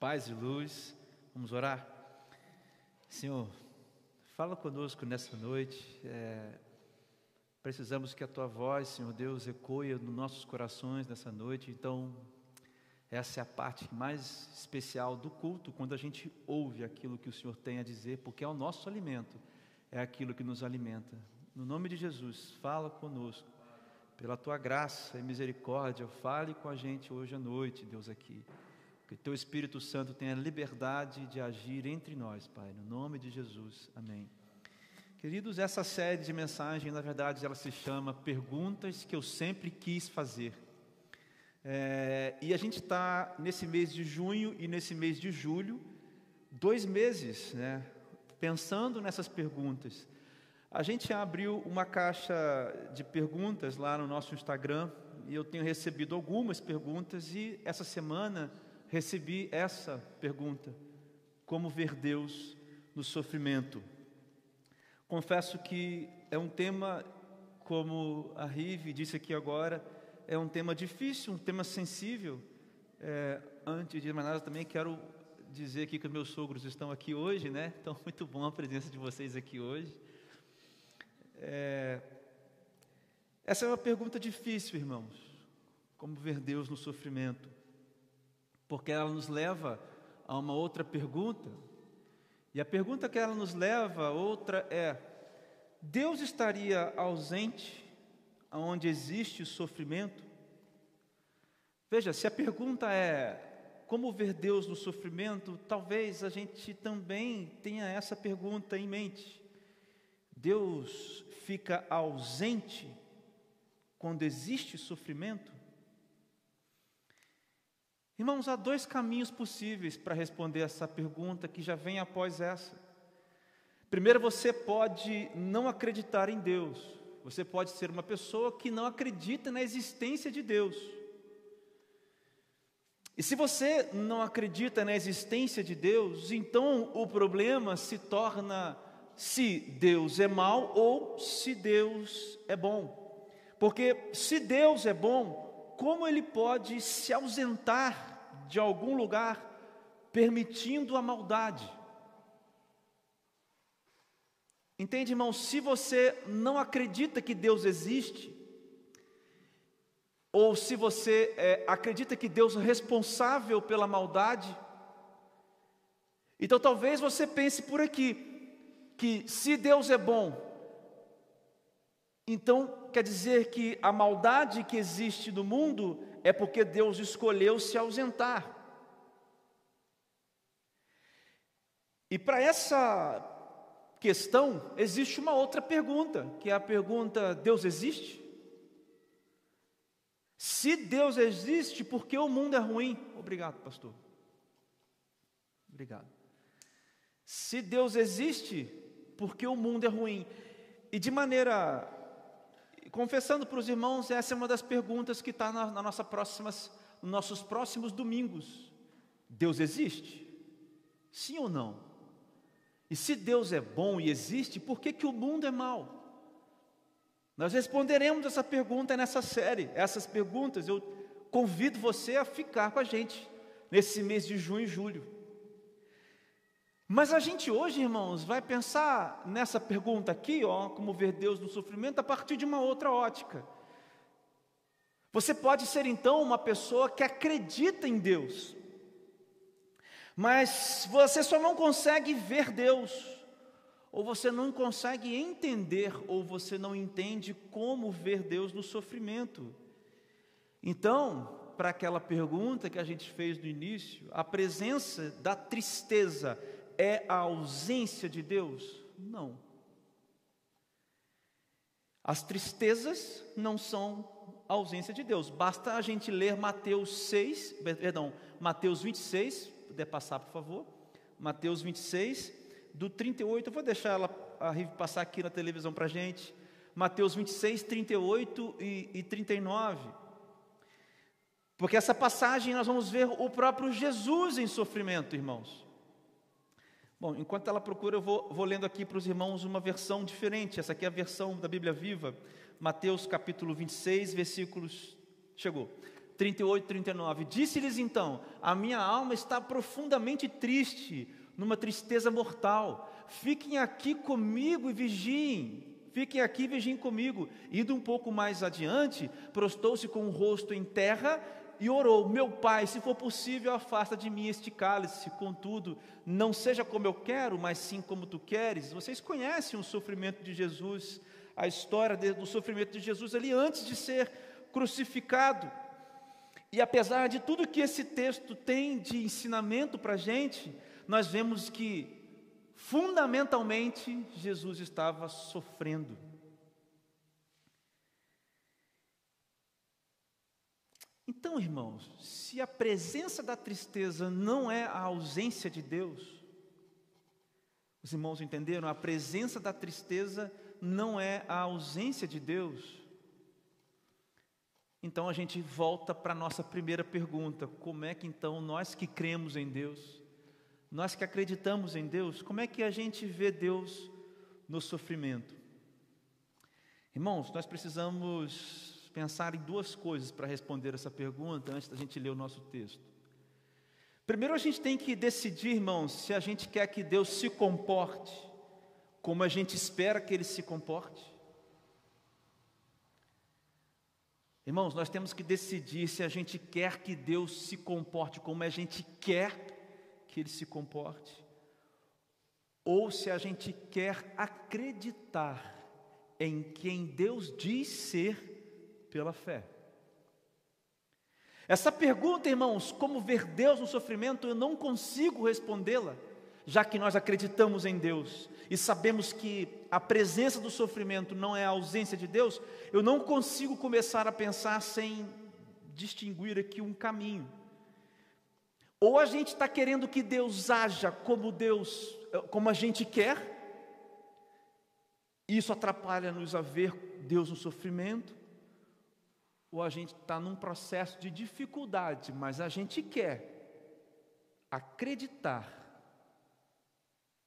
Paz e luz, vamos orar? Senhor, fala conosco nessa noite. É, precisamos que a tua voz, Senhor Deus, ecoe nos nossos corações nessa noite. Então, essa é a parte mais especial do culto, quando a gente ouve aquilo que o Senhor tem a dizer, porque é o nosso alimento, é aquilo que nos alimenta. No nome de Jesus, fala conosco. Pela tua graça e misericórdia, fale com a gente hoje à noite, Deus, aqui. Que teu Espírito Santo tenha liberdade de agir entre nós, Pai, no nome de Jesus. Amém. Queridos, essa série de mensagens, na verdade, ela se chama Perguntas que eu sempre quis fazer. É, e a gente está nesse mês de junho e nesse mês de julho, dois meses, né, pensando nessas perguntas. A gente abriu uma caixa de perguntas lá no nosso Instagram e eu tenho recebido algumas perguntas e essa semana recebi essa pergunta: como ver Deus no sofrimento? Confesso que é um tema, como a Rive disse aqui agora, é um tema difícil, um tema sensível. É, antes de mais nada, também quero dizer aqui que meus sogros estão aqui hoje, né? Então, muito bom a presença de vocês aqui hoje. É, essa é uma pergunta difícil, irmãos. Como ver Deus no sofrimento? Porque ela nos leva a uma outra pergunta. E a pergunta que ela nos leva, outra é: Deus estaria ausente onde existe o sofrimento? Veja, se a pergunta é como ver Deus no sofrimento, talvez a gente também tenha essa pergunta em mente. Deus fica ausente quando existe sofrimento? Irmãos, há dois caminhos possíveis para responder essa pergunta que já vem após essa. Primeiro, você pode não acreditar em Deus. Você pode ser uma pessoa que não acredita na existência de Deus. E se você não acredita na existência de Deus, então o problema se torna se Deus é mal ou se Deus é bom. Porque se Deus é bom, como ele pode se ausentar de algum lugar permitindo a maldade? Entende, irmão? Se você não acredita que Deus existe, ou se você é, acredita que Deus é responsável pela maldade, então talvez você pense por aqui, que se Deus é bom, então, quer dizer que a maldade que existe no mundo é porque Deus escolheu se ausentar. E para essa questão, existe uma outra pergunta, que é a pergunta: Deus existe? Se Deus existe, por que o mundo é ruim? Obrigado, pastor. Obrigado. Se Deus existe, por que o mundo é ruim? E de maneira confessando para os irmãos, essa é uma das perguntas que está na, na nossa próximas, nos nossos próximos domingos. Deus existe? Sim ou não? E se Deus é bom e existe, por que, que o mundo é mau? Nós responderemos essa pergunta nessa série. Essas perguntas eu convido você a ficar com a gente nesse mês de junho e julho. Mas a gente hoje, irmãos, vai pensar nessa pergunta aqui, ó, como ver Deus no sofrimento, a partir de uma outra ótica. Você pode ser então uma pessoa que acredita em Deus, mas você só não consegue ver Deus, ou você não consegue entender, ou você não entende como ver Deus no sofrimento. Então, para aquela pergunta que a gente fez no início, a presença da tristeza é a ausência de Deus? Não. As tristezas não são a ausência de Deus. Basta a gente ler Mateus 6, perdão, Mateus 26, puder passar, por favor. Mateus 26, do 38, eu vou deixar ela a passar aqui na televisão para a gente. Mateus 26, 38 e, e 39. Porque essa passagem nós vamos ver o próprio Jesus em sofrimento, irmãos. Bom, enquanto ela procura, eu vou, vou lendo aqui para os irmãos uma versão diferente. Essa aqui é a versão da Bíblia Viva, Mateus capítulo 26, versículos. Chegou. 38, 39. Disse-lhes então: A minha alma está profundamente triste, numa tristeza mortal. Fiquem aqui comigo e vigiem. Fiquem aqui e vigiem comigo. Indo um pouco mais adiante, prostou-se com o rosto em terra e orou: Meu pai, se for possível, afasta de mim este cálice. Contudo, não seja como eu quero, mas sim como tu queres. Vocês conhecem o sofrimento de Jesus, a história do sofrimento de Jesus ali antes de ser crucificado. E apesar de tudo que esse texto tem de ensinamento para a gente, nós vemos que, fundamentalmente, Jesus estava sofrendo. Então, irmãos, se a presença da tristeza não é a ausência de Deus, os irmãos entenderam? A presença da tristeza não é a ausência de Deus. Então a gente volta para a nossa primeira pergunta: como é que então nós que cremos em Deus, nós que acreditamos em Deus, como é que a gente vê Deus no sofrimento? Irmãos, nós precisamos pensar em duas coisas para responder essa pergunta antes da gente ler o nosso texto. Primeiro, a gente tem que decidir, irmãos, se a gente quer que Deus se comporte como a gente espera que Ele se comporte. Irmãos, nós temos que decidir se a gente quer que Deus se comporte como a gente quer que Ele se comporte, ou se a gente quer acreditar em quem Deus diz ser pela fé. Essa pergunta, irmãos, como ver Deus no sofrimento, eu não consigo respondê-la, já que nós acreditamos em Deus e sabemos que a presença do sofrimento não é a ausência de Deus, eu não consigo começar a pensar sem distinguir aqui um caminho. Ou a gente está querendo que Deus haja como Deus, como a gente quer, isso atrapalha-nos a ver Deus no sofrimento, ou a gente está num processo de dificuldade, mas a gente quer acreditar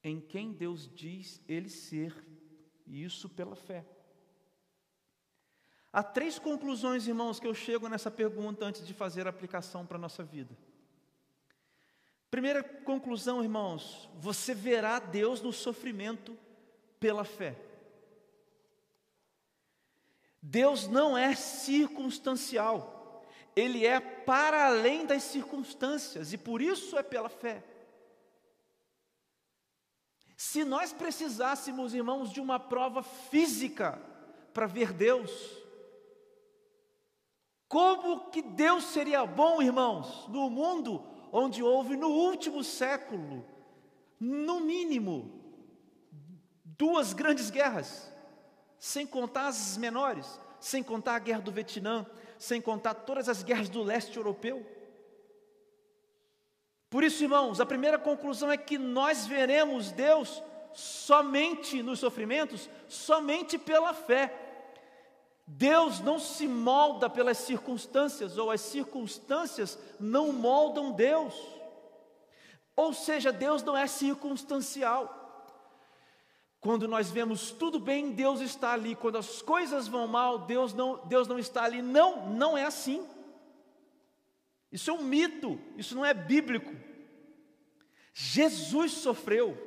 em quem Deus diz ele ser, e isso pela fé. Há três conclusões, irmãos, que eu chego nessa pergunta antes de fazer a aplicação para a nossa vida. Primeira conclusão, irmãos, você verá Deus no sofrimento pela fé. Deus não é circunstancial, Ele é para além das circunstâncias, e por isso é pela fé. Se nós precisássemos, irmãos, de uma prova física para ver Deus, como que Deus seria bom, irmãos, no mundo onde houve no último século, no mínimo, duas grandes guerras, sem contar as menores, sem contar a guerra do Vietnã, sem contar todas as guerras do leste europeu. Por isso, irmãos, a primeira conclusão é que nós veremos Deus somente nos sofrimentos, somente pela fé. Deus não se molda pelas circunstâncias, ou as circunstâncias não moldam Deus. Ou seja, Deus não é circunstancial. Quando nós vemos tudo bem, Deus está ali. Quando as coisas vão mal, Deus não, Deus não está ali. Não, não é assim. Isso é um mito, isso não é bíblico. Jesus sofreu,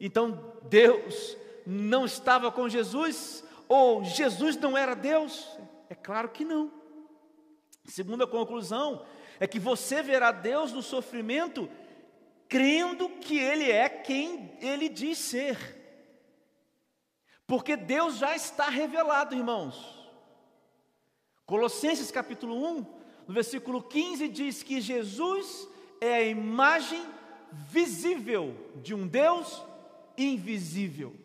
então Deus não estava com Jesus, ou Jesus não era Deus? É claro que não. Segunda conclusão é que você verá Deus no sofrimento crendo que Ele é quem Ele diz ser. Porque Deus já está revelado, irmãos. Colossenses capítulo 1, no versículo 15 diz que Jesus é a imagem visível de um Deus invisível.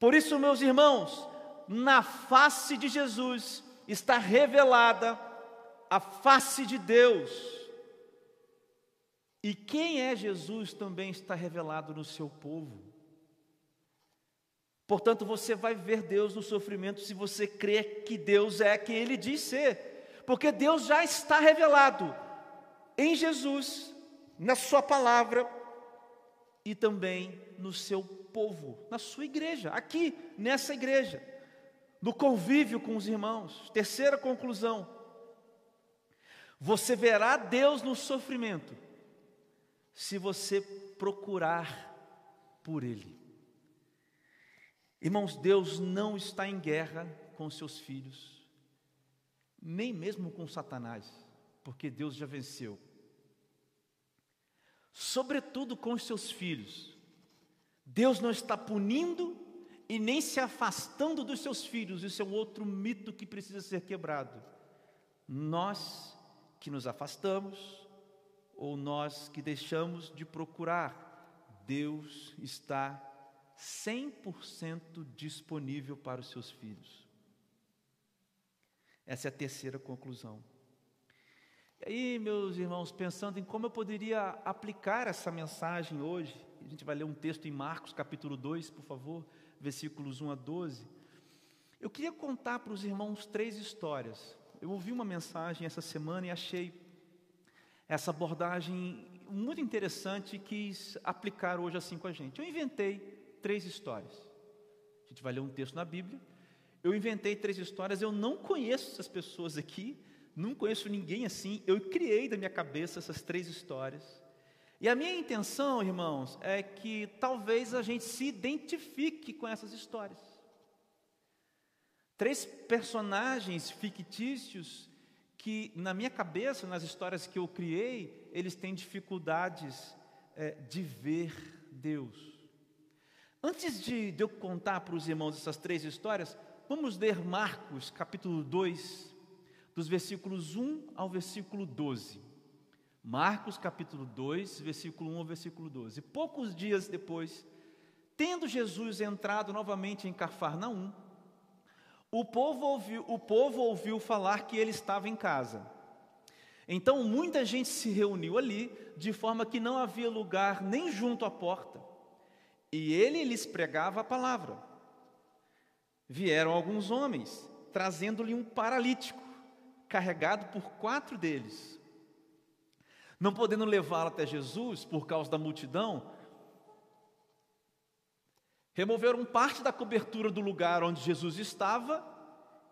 Por isso, meus irmãos, na face de Jesus está revelada a face de Deus. E quem é Jesus também está revelado no seu povo. Portanto, você vai ver Deus no sofrimento se você crê que Deus é quem Ele diz ser porque Deus já está revelado em Jesus, na Sua palavra e também no seu povo, na sua igreja, aqui nessa igreja, no convívio com os irmãos. Terceira conclusão: Você verá Deus no sofrimento, se você procurar por Ele. Irmãos, Deus não está em guerra com seus filhos, nem mesmo com Satanás, porque Deus já venceu. Sobretudo com os seus filhos, Deus não está punindo e nem se afastando dos seus filhos, isso é um outro mito que precisa ser quebrado. Nós que nos afastamos, ou nós que deixamos de procurar, Deus está 100% disponível para os seus filhos. Essa é a terceira conclusão. E aí, meus irmãos, pensando em como eu poderia aplicar essa mensagem hoje, a gente vai ler um texto em Marcos, capítulo 2, por favor, versículos 1 a 12. Eu queria contar para os irmãos três histórias. Eu ouvi uma mensagem essa semana e achei essa abordagem muito interessante e quis aplicar hoje assim com a gente. Eu inventei três histórias. A gente vai ler um texto na Bíblia. Eu inventei três histórias, eu não conheço essas pessoas aqui, não conheço ninguém assim. Eu criei da minha cabeça essas três histórias. E a minha intenção, irmãos, é que talvez a gente se identifique com essas histórias. Três personagens fictícios que, na minha cabeça, nas histórias que eu criei, eles têm dificuldades é, de ver Deus. Antes de, eu contar para os irmãos essas três histórias, vamos ler Marcos capítulo 2, dos versículos 1 ao versículo 12. Marcos capítulo 2, versículo 1 ao versículo 12. Poucos dias depois, tendo Jesus entrado novamente em Cafarnaum, o povo ouviu, o povo ouviu falar que ele estava em casa. Então muita gente se reuniu ali, de forma que não havia lugar nem junto à porta. E ele lhes pregava a palavra. Vieram alguns homens, trazendo-lhe um paralítico, carregado por quatro deles. Não podendo levá-lo até Jesus por causa da multidão, removeram parte da cobertura do lugar onde Jesus estava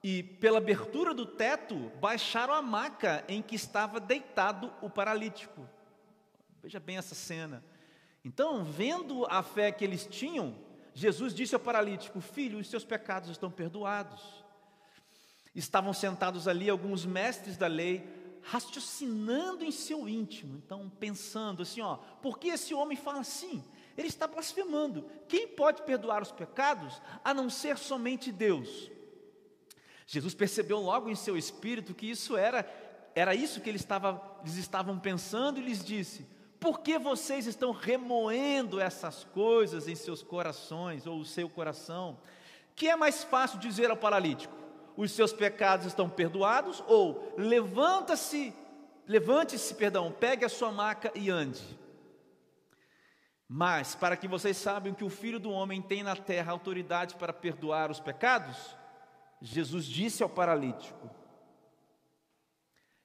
e, pela abertura do teto, baixaram a maca em que estava deitado o paralítico. Veja bem essa cena. Então, vendo a fé que eles tinham, Jesus disse ao paralítico: Filho, os seus pecados estão perdoados. Estavam sentados ali alguns mestres da lei, raciocinando em seu íntimo, então pensando assim: ó, por que esse homem fala assim? Ele está blasfemando. Quem pode perdoar os pecados a não ser somente Deus? Jesus percebeu logo em seu espírito que isso era era isso que ele estava, eles estavam pensando e lhes disse: por que vocês estão remoendo essas coisas em seus corações ou o seu coração? Que é mais fácil dizer ao paralítico: os seus pecados estão perdoados ou levanta-se, levante-se, perdão, pegue a sua maca e ande. Mas para que vocês saibam que o Filho do homem tem na terra autoridade para perdoar os pecados, Jesus disse ao paralítico: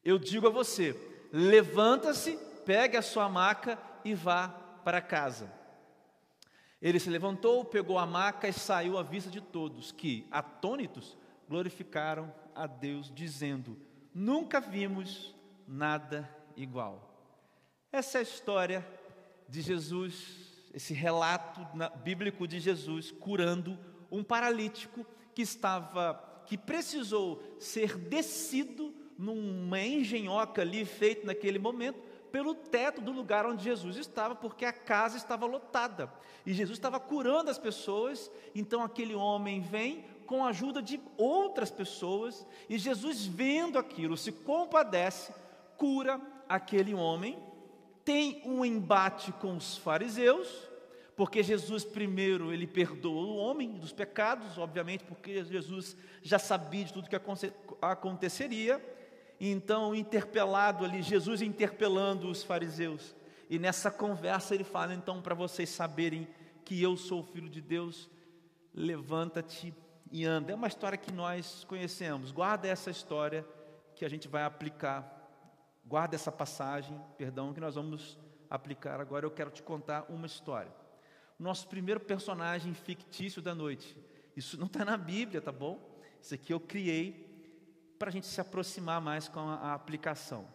Eu digo a você, levanta-se, pegue a sua maca e vá para casa. Ele se levantou, pegou a maca e saiu à vista de todos, que, atônitos, glorificaram a Deus, dizendo: Nunca vimos nada igual. Essa é a história de Jesus, esse relato bíblico de Jesus curando um paralítico que estava, que precisou ser descido numa engenhoca ali feito naquele momento pelo teto do lugar onde Jesus estava, porque a casa estava lotada. E Jesus estava curando as pessoas, então aquele homem vem com a ajuda de outras pessoas, e Jesus, vendo aquilo, se compadece, cura aquele homem, tem um embate com os fariseus, porque Jesus primeiro ele perdoa o homem dos pecados, obviamente, porque Jesus já sabia de tudo que aconteceria, então, interpelado ali, Jesus interpelando os fariseus. E nessa conversa ele fala: então, para vocês saberem que eu sou o filho de Deus, levanta-te e anda. É uma história que nós conhecemos. Guarda essa história que a gente vai aplicar. Guarda essa passagem, perdão, que nós vamos aplicar. Agora eu quero te contar uma história. Nosso primeiro personagem fictício da noite. Isso não está na Bíblia, tá bom? Isso aqui eu criei para a gente se aproximar mais com a, a aplicação.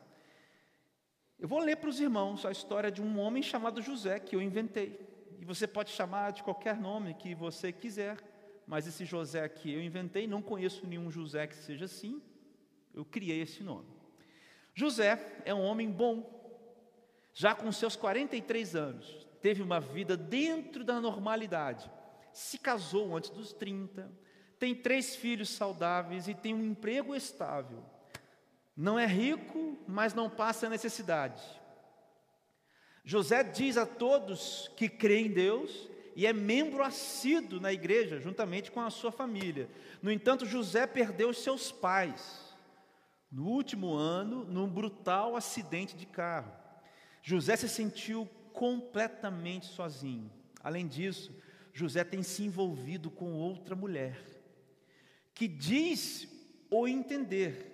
Eu vou ler para os irmãos a história de um homem chamado José, que eu inventei. E você pode chamar de qualquer nome que você quiser, mas esse José aqui eu inventei, não conheço nenhum José que seja assim, eu criei esse nome. José é um homem bom, já com seus 43 anos, teve uma vida dentro da normalidade, se casou antes dos 30, tem três filhos saudáveis e tem um emprego estável. Não é rico, mas não passa necessidade. José diz a todos que creem em Deus e é membro assíduo na igreja, juntamente com a sua família. No entanto, José perdeu seus pais no último ano num brutal acidente de carro. José se sentiu completamente sozinho. Além disso, José tem se envolvido com outra mulher que diz ou entender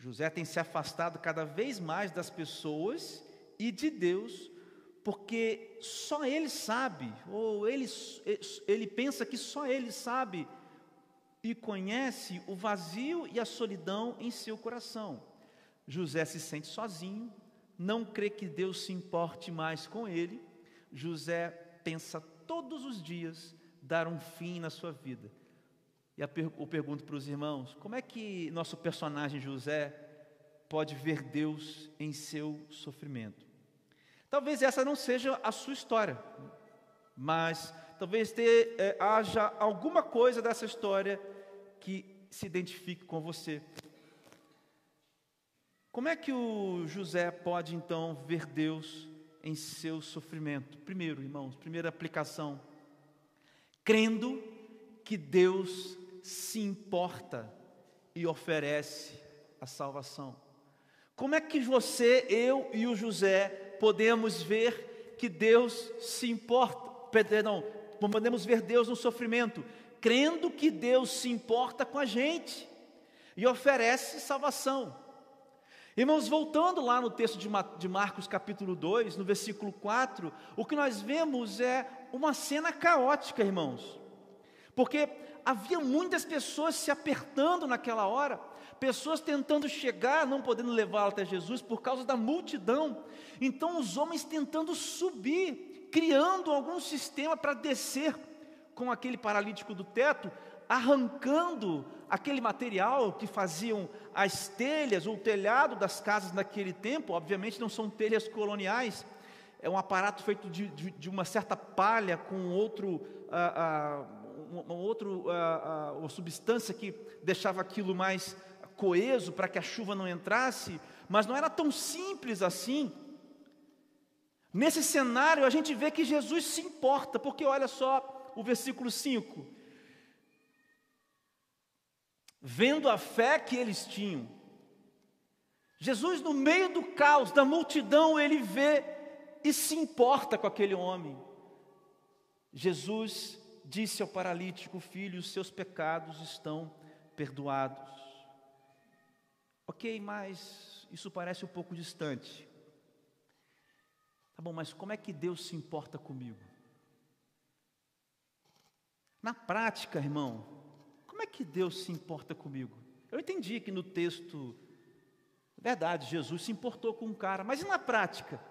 José tem se afastado cada vez mais das pessoas e de Deus, porque só ele sabe, ou ele, ele pensa que só ele sabe e conhece o vazio e a solidão em seu coração. José se sente sozinho, não crê que Deus se importe mais com ele. José pensa todos os dias dar um fim na sua vida. E eu pergunto para os irmãos: como é que nosso personagem José pode ver Deus em seu sofrimento? Talvez essa não seja a sua história, mas talvez ter, é, haja alguma coisa dessa história que se identifique com você. Como é que o José pode então ver Deus em seu sofrimento? Primeiro, irmãos, primeira aplicação, crendo que Deus se importa e oferece a salvação. Como é que você, eu e o José podemos ver que Deus se importa? Perdão, podemos ver Deus no sofrimento, crendo que Deus se importa com a gente e oferece salvação. Irmãos, voltando lá no texto de Marcos capítulo 2, no versículo 4, o que nós vemos é uma cena caótica, irmãos. Porque havia muitas pessoas se apertando naquela hora, pessoas tentando chegar, não podendo levá-la até Jesus por causa da multidão. Então, os homens tentando subir, criando algum sistema para descer com aquele paralítico do teto, arrancando aquele material que faziam as telhas ou o telhado das casas naquele tempo, obviamente não são telhas coloniais, é um aparato feito de, de, de uma certa palha com outro. Ah, ah, uma, outro, uh, uh, uma substância que deixava aquilo mais coeso para que a chuva não entrasse, mas não era tão simples assim. Nesse cenário, a gente vê que Jesus se importa, porque olha só o versículo 5. Vendo a fé que eles tinham, Jesus, no meio do caos, da multidão, ele vê e se importa com aquele homem. Jesus disse ao paralítico: Filho, os seus pecados estão perdoados. Ok, mas isso parece um pouco distante. Tá bom, mas como é que Deus se importa comigo? Na prática, irmão, como é que Deus se importa comigo? Eu entendi que no texto, verdade, Jesus se importou com um cara, mas e na prática?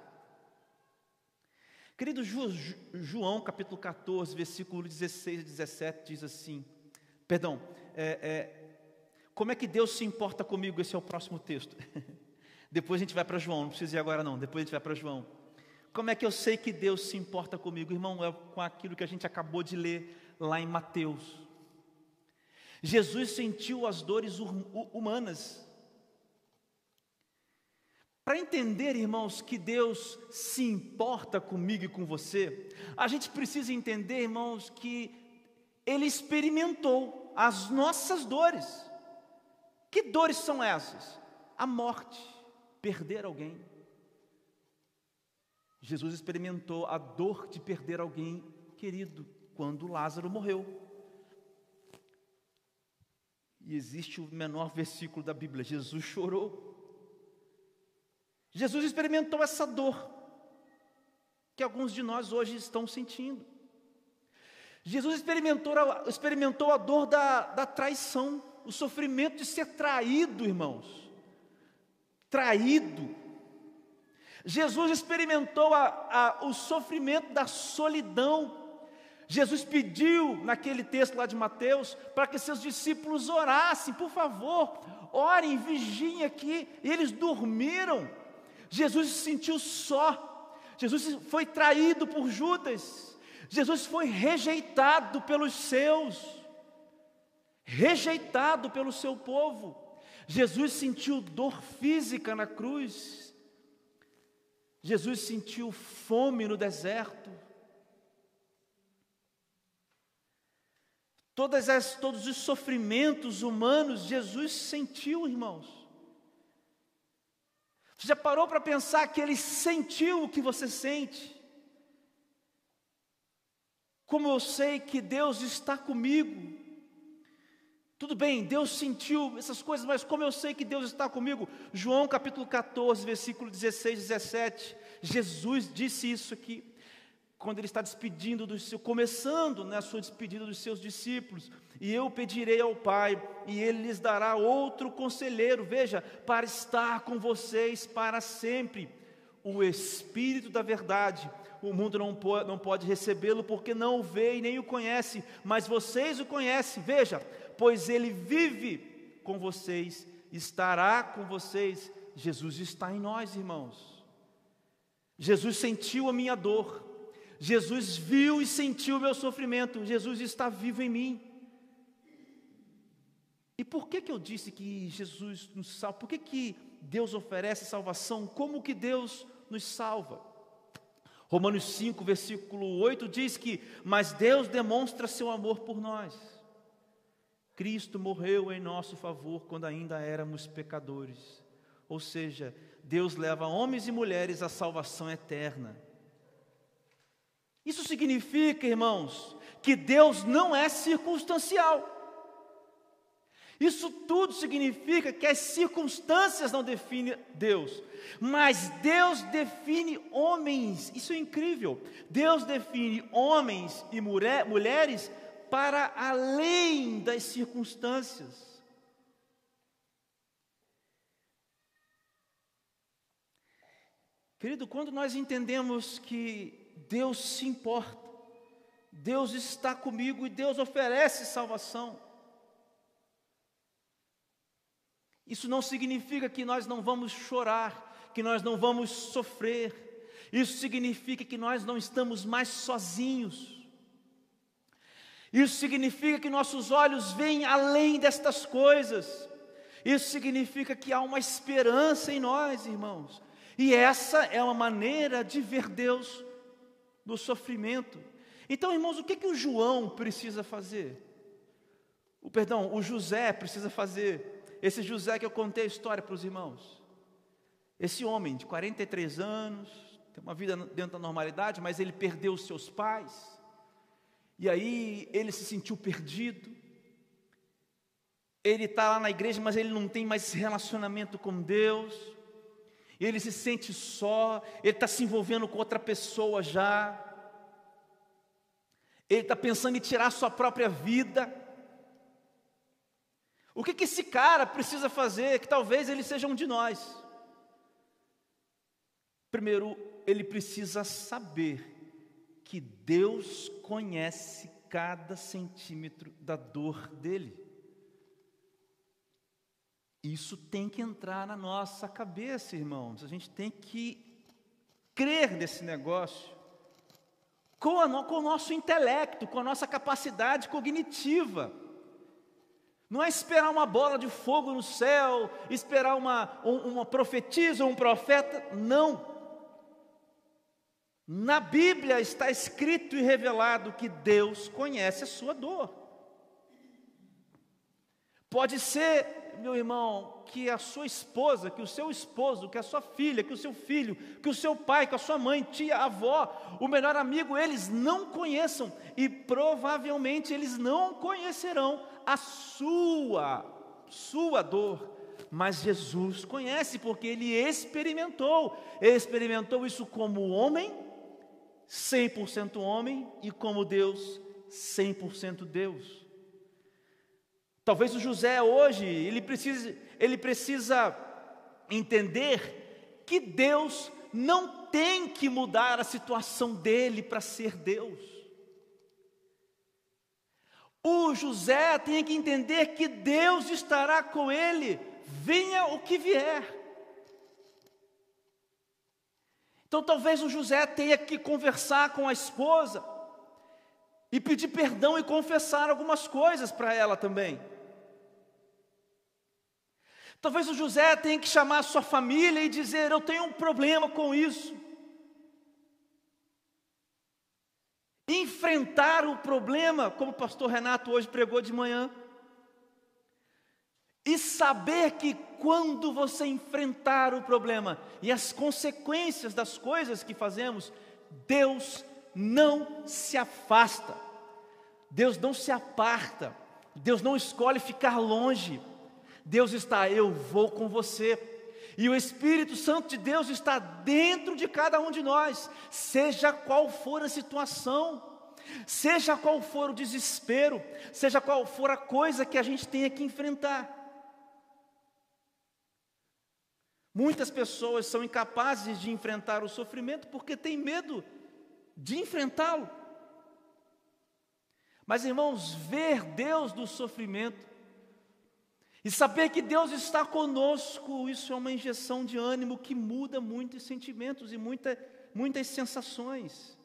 Querido João, capítulo 14, versículo 16 e 17, diz assim: Perdão, é, é, como é que Deus se importa comigo? Esse é o próximo texto. depois a gente vai para João, não precisa ir agora não, depois a gente vai para João. Como é que eu sei que Deus se importa comigo? Irmão, é com aquilo que a gente acabou de ler lá em Mateus. Jesus sentiu as dores humanas, para entender, irmãos, que Deus se importa comigo e com você, a gente precisa entender, irmãos, que Ele experimentou as nossas dores. Que dores são essas? A morte, perder alguém. Jesus experimentou a dor de perder alguém querido quando Lázaro morreu. E existe o menor versículo da Bíblia: Jesus chorou. Jesus experimentou essa dor que alguns de nós hoje estão sentindo. Jesus experimentou, experimentou a dor da, da traição, o sofrimento de ser traído, irmãos. Traído. Jesus experimentou a, a, o sofrimento da solidão. Jesus pediu, naquele texto lá de Mateus, para que seus discípulos orassem, por favor, orem, vigiem aqui. E eles dormiram. Jesus se sentiu só. Jesus foi traído por Judas. Jesus foi rejeitado pelos seus, rejeitado pelo seu povo. Jesus sentiu dor física na cruz. Jesus sentiu fome no deserto. Todas as, todos os sofrimentos humanos Jesus sentiu, irmãos. Você já parou para pensar que ele sentiu o que você sente? Como eu sei que Deus está comigo? Tudo bem, Deus sentiu essas coisas, mas como eu sei que Deus está comigo? João capítulo 14, versículo 16, 17. Jesus disse isso aqui, quando ele está despedindo dos seus, começando na né, sua despedida dos seus discípulos. E eu pedirei ao Pai, e ele lhes dará outro conselheiro, veja, para estar com vocês para sempre. O Espírito da Verdade, o mundo não não pode recebê-lo porque não o vê e nem o conhece, mas vocês o conhecem, veja, pois ele vive com vocês, estará com vocês. Jesus está em nós, irmãos. Jesus sentiu a minha dor. Jesus viu e sentiu o meu sofrimento. Jesus está vivo em mim. E por que, que eu disse que Jesus nos salva? Por que, que Deus oferece salvação? Como que Deus nos salva? Romanos 5, versículo 8 diz que: Mas Deus demonstra seu amor por nós Cristo morreu em nosso favor quando ainda éramos pecadores. Ou seja, Deus leva homens e mulheres à salvação eterna. Isso significa, irmãos, que Deus não é circunstancial. Isso tudo significa que as circunstâncias não definem Deus, mas Deus define homens. Isso é incrível. Deus define homens e mulher, mulheres para além das circunstâncias. Querido, quando nós entendemos que Deus se importa, Deus está comigo e Deus oferece salvação, isso não significa que nós não vamos chorar, que nós não vamos sofrer, isso significa que nós não estamos mais sozinhos. Isso significa que nossos olhos veem além destas coisas. Isso significa que há uma esperança em nós, irmãos. E essa é uma maneira de ver Deus no sofrimento. Então, irmãos, o que que o João precisa fazer? O perdão, o José precisa fazer. Esse José que eu contei a história para os irmãos. Esse homem de 43 anos, tem uma vida dentro da normalidade, mas ele perdeu os seus pais e aí ele se sentiu perdido. Ele está lá na igreja, mas ele não tem mais relacionamento com Deus. Ele se sente só, ele está se envolvendo com outra pessoa já. Ele está pensando em tirar a sua própria vida. O que, que esse cara precisa fazer? Que talvez ele seja um de nós. Primeiro, ele precisa saber que Deus conhece cada centímetro da dor dele. Isso tem que entrar na nossa cabeça, irmãos. A gente tem que crer nesse negócio com, com o nosso intelecto, com a nossa capacidade cognitiva. Não é esperar uma bola de fogo no céu, esperar uma, uma profetisa um profeta, não. Na Bíblia está escrito e revelado que Deus conhece a sua dor. Pode ser, meu irmão, que a sua esposa, que o seu esposo, que a sua filha, que o seu filho, que o seu pai, que a sua mãe, tia, avó, o melhor amigo, eles não conheçam e provavelmente eles não conhecerão a sua, sua dor. Mas Jesus conhece porque ele experimentou, ele experimentou isso como homem 100% homem e como Deus, 100% Deus. Talvez o José hoje, ele precisa, ele precisa entender que Deus não tem que mudar a situação dele para ser Deus. O José tem que entender que Deus estará com ele, venha o que vier. Então talvez o José tenha que conversar com a esposa e pedir perdão e confessar algumas coisas para ela também. Talvez o José tenha que chamar a sua família e dizer: Eu tenho um problema com isso. Enfrentar o problema, como o pastor Renato hoje pregou de manhã. E saber que quando você enfrentar o problema e as consequências das coisas que fazemos, Deus não se afasta, Deus não se aparta, Deus não escolhe ficar longe, Deus está, eu vou com você. E o Espírito Santo de Deus está dentro de cada um de nós, seja qual for a situação, seja qual for o desespero, seja qual for a coisa que a gente tenha que enfrentar. Muitas pessoas são incapazes de enfrentar o sofrimento porque têm medo de enfrentá-lo. Mas, irmãos, ver Deus no sofrimento e saber que Deus está conosco, isso é uma injeção de ânimo que muda muitos sentimentos e muita, muitas sensações.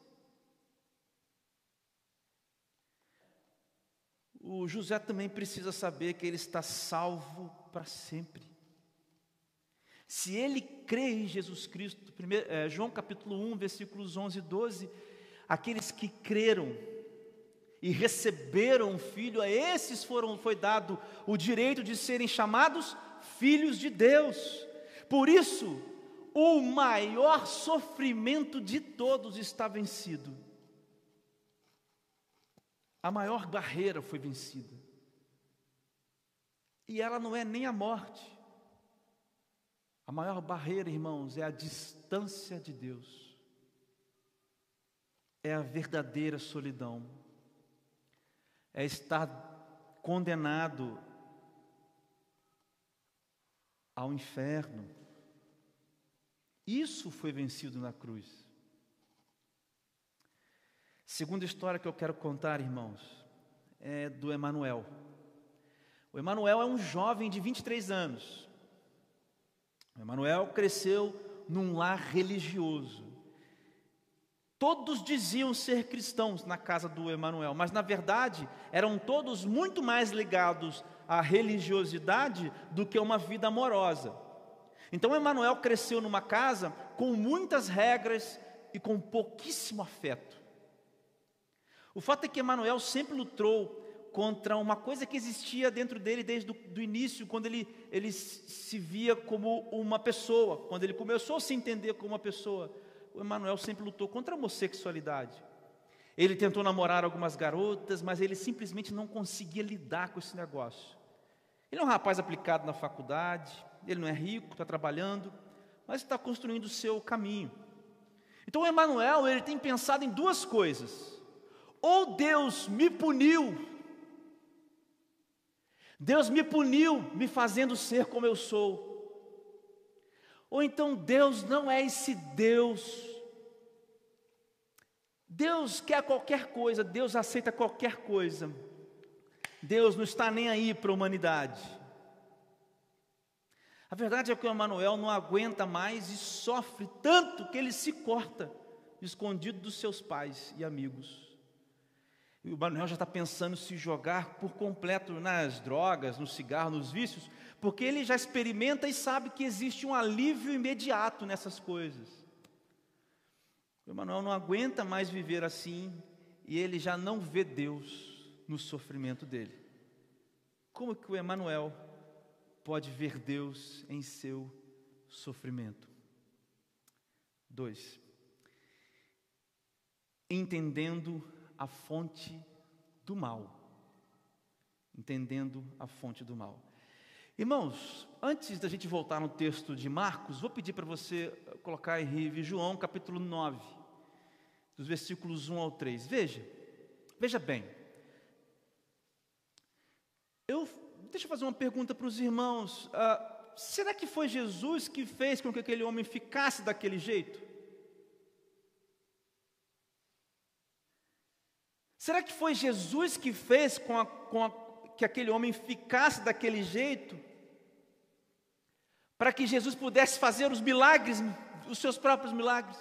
O José também precisa saber que ele está salvo para sempre. Se ele crê em Jesus Cristo, primeiro, é, João capítulo 1, versículos 11 e 12, aqueles que creram e receberam o filho, a esses foram, foi dado o direito de serem chamados filhos de Deus. Por isso, o maior sofrimento de todos está vencido. A maior barreira foi vencida. E ela não é nem a morte. A maior barreira, irmãos, é a distância de Deus. É a verdadeira solidão é estar condenado ao inferno. Isso foi vencido na cruz. Segunda história que eu quero contar, irmãos, é do Emanuel. O Emanuel é um jovem de 23 anos. O Emanuel cresceu num lar religioso. Todos diziam ser cristãos na casa do Emanuel, mas na verdade eram todos muito mais ligados à religiosidade do que a uma vida amorosa. Então Emanuel cresceu numa casa com muitas regras e com pouquíssimo afeto. O fato é que Emanuel sempre lutou contra uma coisa que existia dentro dele desde o início, quando ele, ele se via como uma pessoa, quando ele começou a se entender como uma pessoa o Emanuel sempre lutou contra a homossexualidade. Ele tentou namorar algumas garotas, mas ele simplesmente não conseguia lidar com esse negócio. Ele é um rapaz aplicado na faculdade, ele não é rico, está trabalhando, mas está construindo o seu caminho. Então o Emanuel, ele tem pensado em duas coisas. Ou Deus me puniu, Deus me puniu me fazendo ser como eu sou. Ou então Deus não é esse Deus. Deus quer qualquer coisa, Deus aceita qualquer coisa. Deus não está nem aí para a humanidade. A verdade é que o Emanuel não aguenta mais e sofre tanto que ele se corta, escondido dos seus pais e amigos. E o Emanuel já está pensando se jogar por completo nas drogas, no cigarro, nos vícios, porque ele já experimenta e sabe que existe um alívio imediato nessas coisas. O Emanuel não aguenta mais viver assim e ele já não vê Deus no sofrimento dele. Como que o Emanuel pode ver Deus em seu sofrimento? Dois. Entendendo a fonte do mal. Entendendo a fonte do mal. Irmãos, antes da gente voltar no texto de Marcos, vou pedir para você colocar em rive João capítulo 9, dos versículos 1 ao 3. Veja, veja bem. Eu, deixa eu fazer uma pergunta para os irmãos. Ah, será que foi Jesus que fez com que aquele homem ficasse daquele jeito? Será que foi Jesus que fez com, a, com a, que aquele homem ficasse daquele jeito? Para que Jesus pudesse fazer os milagres, os seus próprios milagres?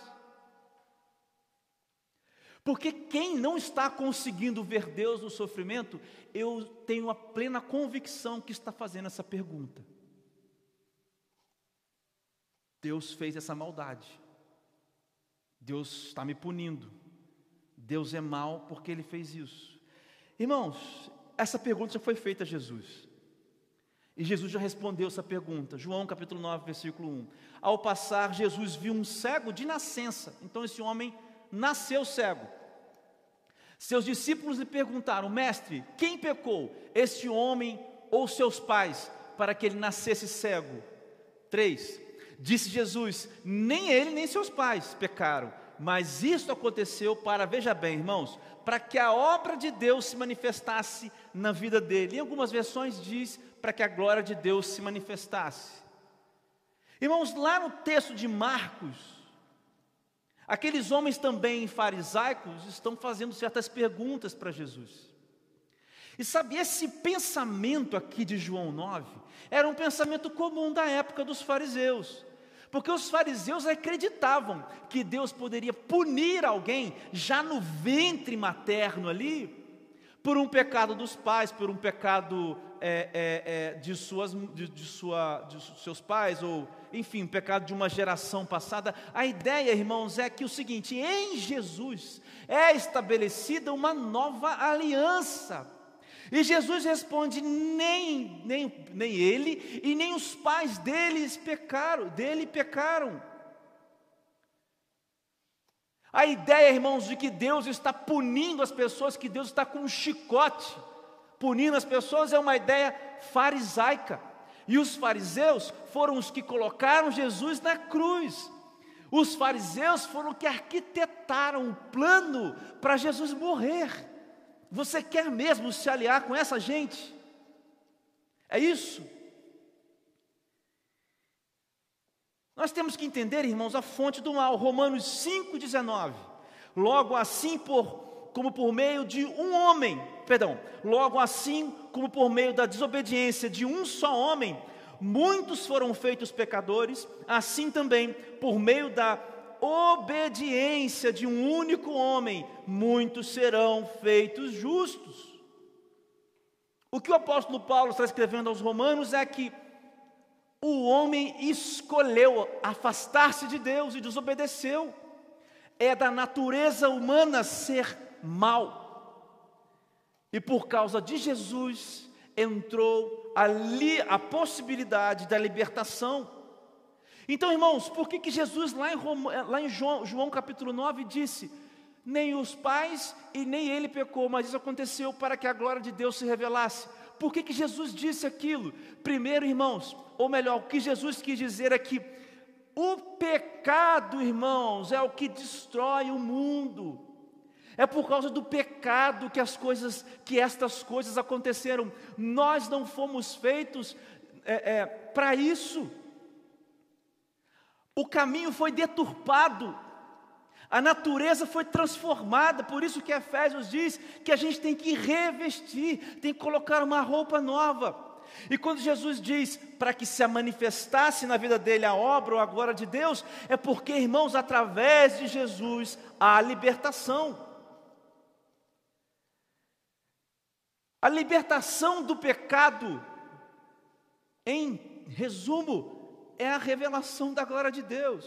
Porque quem não está conseguindo ver Deus no sofrimento, eu tenho a plena convicção que está fazendo essa pergunta. Deus fez essa maldade. Deus está me punindo. Deus é mau porque ele fez isso. Irmãos, essa pergunta já foi feita a Jesus. E Jesus já respondeu essa pergunta. João capítulo 9, versículo 1. Ao passar, Jesus viu um cego de nascença. Então esse homem nasceu cego. Seus discípulos lhe perguntaram: Mestre, quem pecou, este homem ou seus pais, para que ele nascesse cego? 3. Disse Jesus: Nem ele nem seus pais pecaram mas isto aconteceu para, veja bem, irmãos, para que a obra de Deus se manifestasse na vida dele. Em algumas versões diz para que a glória de Deus se manifestasse. Irmãos, lá no texto de Marcos, aqueles homens também farisaicos estão fazendo certas perguntas para Jesus. E sabe, esse pensamento aqui de João 9 era um pensamento comum da época dos fariseus. Porque os fariseus acreditavam que Deus poderia punir alguém já no ventre materno ali, por um pecado dos pais, por um pecado é, é, é, de, suas, de, de, sua, de seus pais, ou enfim, um pecado de uma geração passada. A ideia, irmãos, é que o seguinte: em Jesus é estabelecida uma nova aliança. E Jesus responde: nem, nem, nem ele e nem os pais deles pecaram, dele pecaram. A ideia, irmãos, de que Deus está punindo as pessoas, que Deus está com um chicote, punindo as pessoas, é uma ideia farisaica. E os fariseus foram os que colocaram Jesus na cruz. Os fariseus foram os que arquitetaram o plano para Jesus morrer. Você quer mesmo se aliar com essa gente? É isso? Nós temos que entender, irmãos, a fonte do mal. Romanos 5,19. Logo assim, por, como por meio de um homem, perdão, logo assim como por meio da desobediência de um só homem, muitos foram feitos pecadores, assim também, por meio da obediência de um único homem, muitos serão feitos justos. O que o apóstolo Paulo está escrevendo aos Romanos é que o homem escolheu afastar-se de Deus e desobedeceu. É da natureza humana ser mal. E por causa de Jesus entrou ali a possibilidade da libertação. Então, irmãos, por que, que Jesus, lá em, Roma, lá em João, João capítulo 9, disse: Nem os pais e nem ele pecou, mas isso aconteceu para que a glória de Deus se revelasse. Por que, que Jesus disse aquilo? Primeiro, irmãos, ou melhor, o que Jesus quis dizer é que o pecado, irmãos, é o que destrói o mundo. É por causa do pecado que as coisas, que estas coisas aconteceram. Nós não fomos feitos é, é, para isso. O caminho foi deturpado, a natureza foi transformada, por isso que Efésios diz que a gente tem que revestir, tem que colocar uma roupa nova. E quando Jesus diz para que se manifestasse na vida dele a obra ou a glória de Deus, é porque, irmãos, através de Jesus há libertação. A libertação do pecado, em resumo, é a revelação da glória de Deus.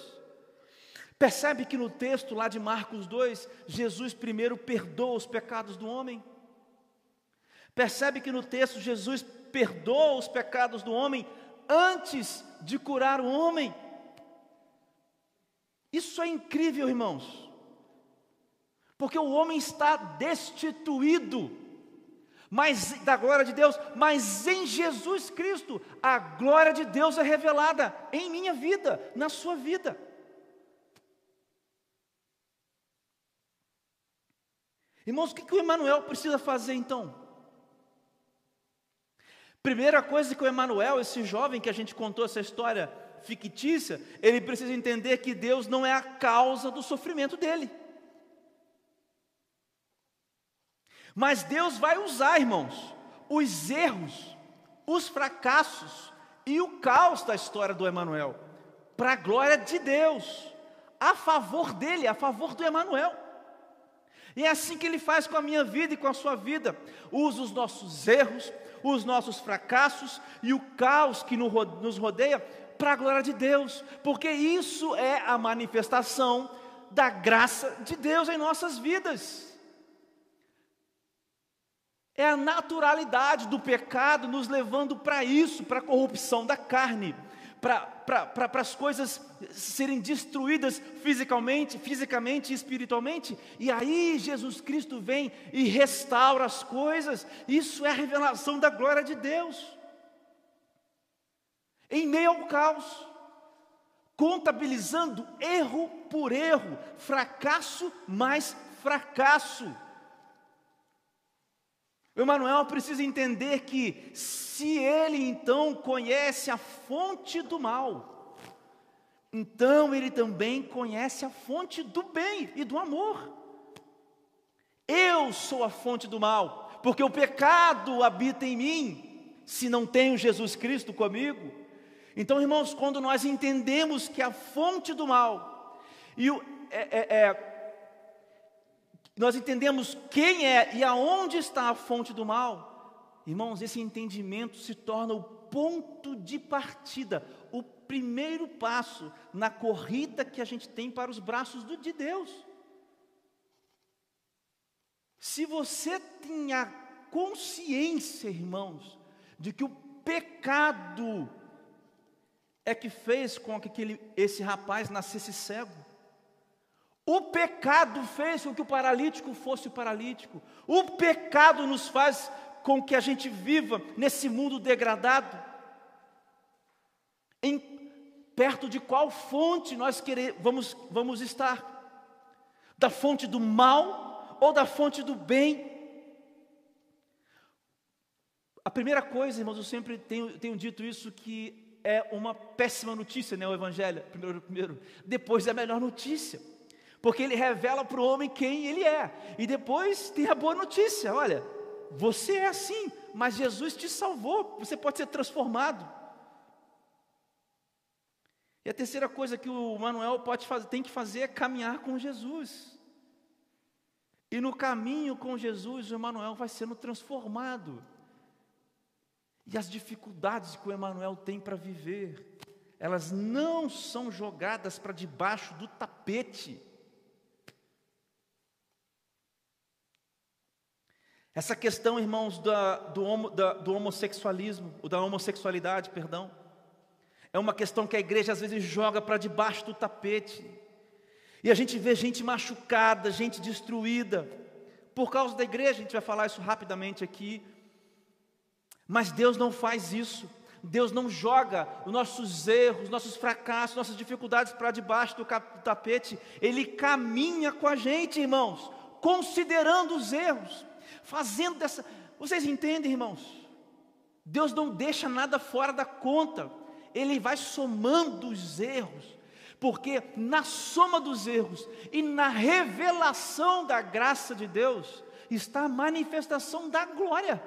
Percebe que no texto lá de Marcos 2, Jesus primeiro perdoa os pecados do homem. Percebe que no texto Jesus perdoa os pecados do homem antes de curar o homem. Isso é incrível, irmãos. Porque o homem está destituído mas da glória de Deus, mas em Jesus Cristo, a glória de Deus é revelada em minha vida, na sua vida. Irmãos, o que, que o Emmanuel precisa fazer então? Primeira coisa que o Emanuel, esse jovem que a gente contou essa história fictícia, ele precisa entender que Deus não é a causa do sofrimento dele. Mas Deus vai usar, irmãos, os erros, os fracassos e o caos da história do Emanuel para a glória de Deus, a favor dele, a favor do Emanuel. E é assim que ele faz com a minha vida e com a sua vida. Usa os nossos erros, os nossos fracassos e o caos que nos rodeia para a glória de Deus, porque isso é a manifestação da graça de Deus em nossas vidas. É a naturalidade do pecado nos levando para isso, para a corrupção da carne, para as coisas serem destruídas fisicamente, fisicamente e espiritualmente, e aí Jesus Cristo vem e restaura as coisas, isso é a revelação da glória de Deus. Em meio ao caos, contabilizando erro por erro, fracasso mais fracasso. O Emanuel precisa entender que se ele então conhece a fonte do mal, então ele também conhece a fonte do bem e do amor. Eu sou a fonte do mal, porque o pecado habita em mim, se não tenho Jesus Cristo comigo. Então, irmãos, quando nós entendemos que a fonte do mal e o, é, é, é nós entendemos quem é e aonde está a fonte do mal, irmãos, esse entendimento se torna o ponto de partida, o primeiro passo na corrida que a gente tem para os braços de Deus. Se você tem a consciência, irmãos, de que o pecado é que fez com que aquele, esse rapaz nascesse cego, o pecado fez com que o paralítico fosse o paralítico. O pecado nos faz com que a gente viva nesse mundo degradado. Em perto de qual fonte nós querer, vamos, vamos estar? Da fonte do mal ou da fonte do bem? A primeira coisa, irmãos, eu sempre tenho, tenho dito isso, que é uma péssima notícia, né? O Evangelho, primeiro, primeiro. Depois é a melhor notícia porque ele revela para o homem quem ele é. E depois tem a boa notícia: olha, você é assim, mas Jesus te salvou, você pode ser transformado. E a terceira coisa que o Manuel pode fazer, tem que fazer é caminhar com Jesus. E no caminho com Jesus, o Emanuel vai sendo transformado. E as dificuldades que o Emanuel tem para viver, elas não são jogadas para debaixo do tapete. Essa questão, irmãos, da, do, homo, da, do homossexualismo, da homossexualidade, perdão, é uma questão que a igreja às vezes joga para debaixo do tapete. E a gente vê gente machucada, gente destruída, por causa da igreja, a gente vai falar isso rapidamente aqui. Mas Deus não faz isso. Deus não joga os nossos erros, nossos fracassos, nossas dificuldades para debaixo do tapete. Ele caminha com a gente, irmãos, considerando os erros fazendo dessa. Vocês entendem, irmãos? Deus não deixa nada fora da conta, Ele vai somando os erros, porque na soma dos erros e na revelação da graça de Deus está a manifestação da glória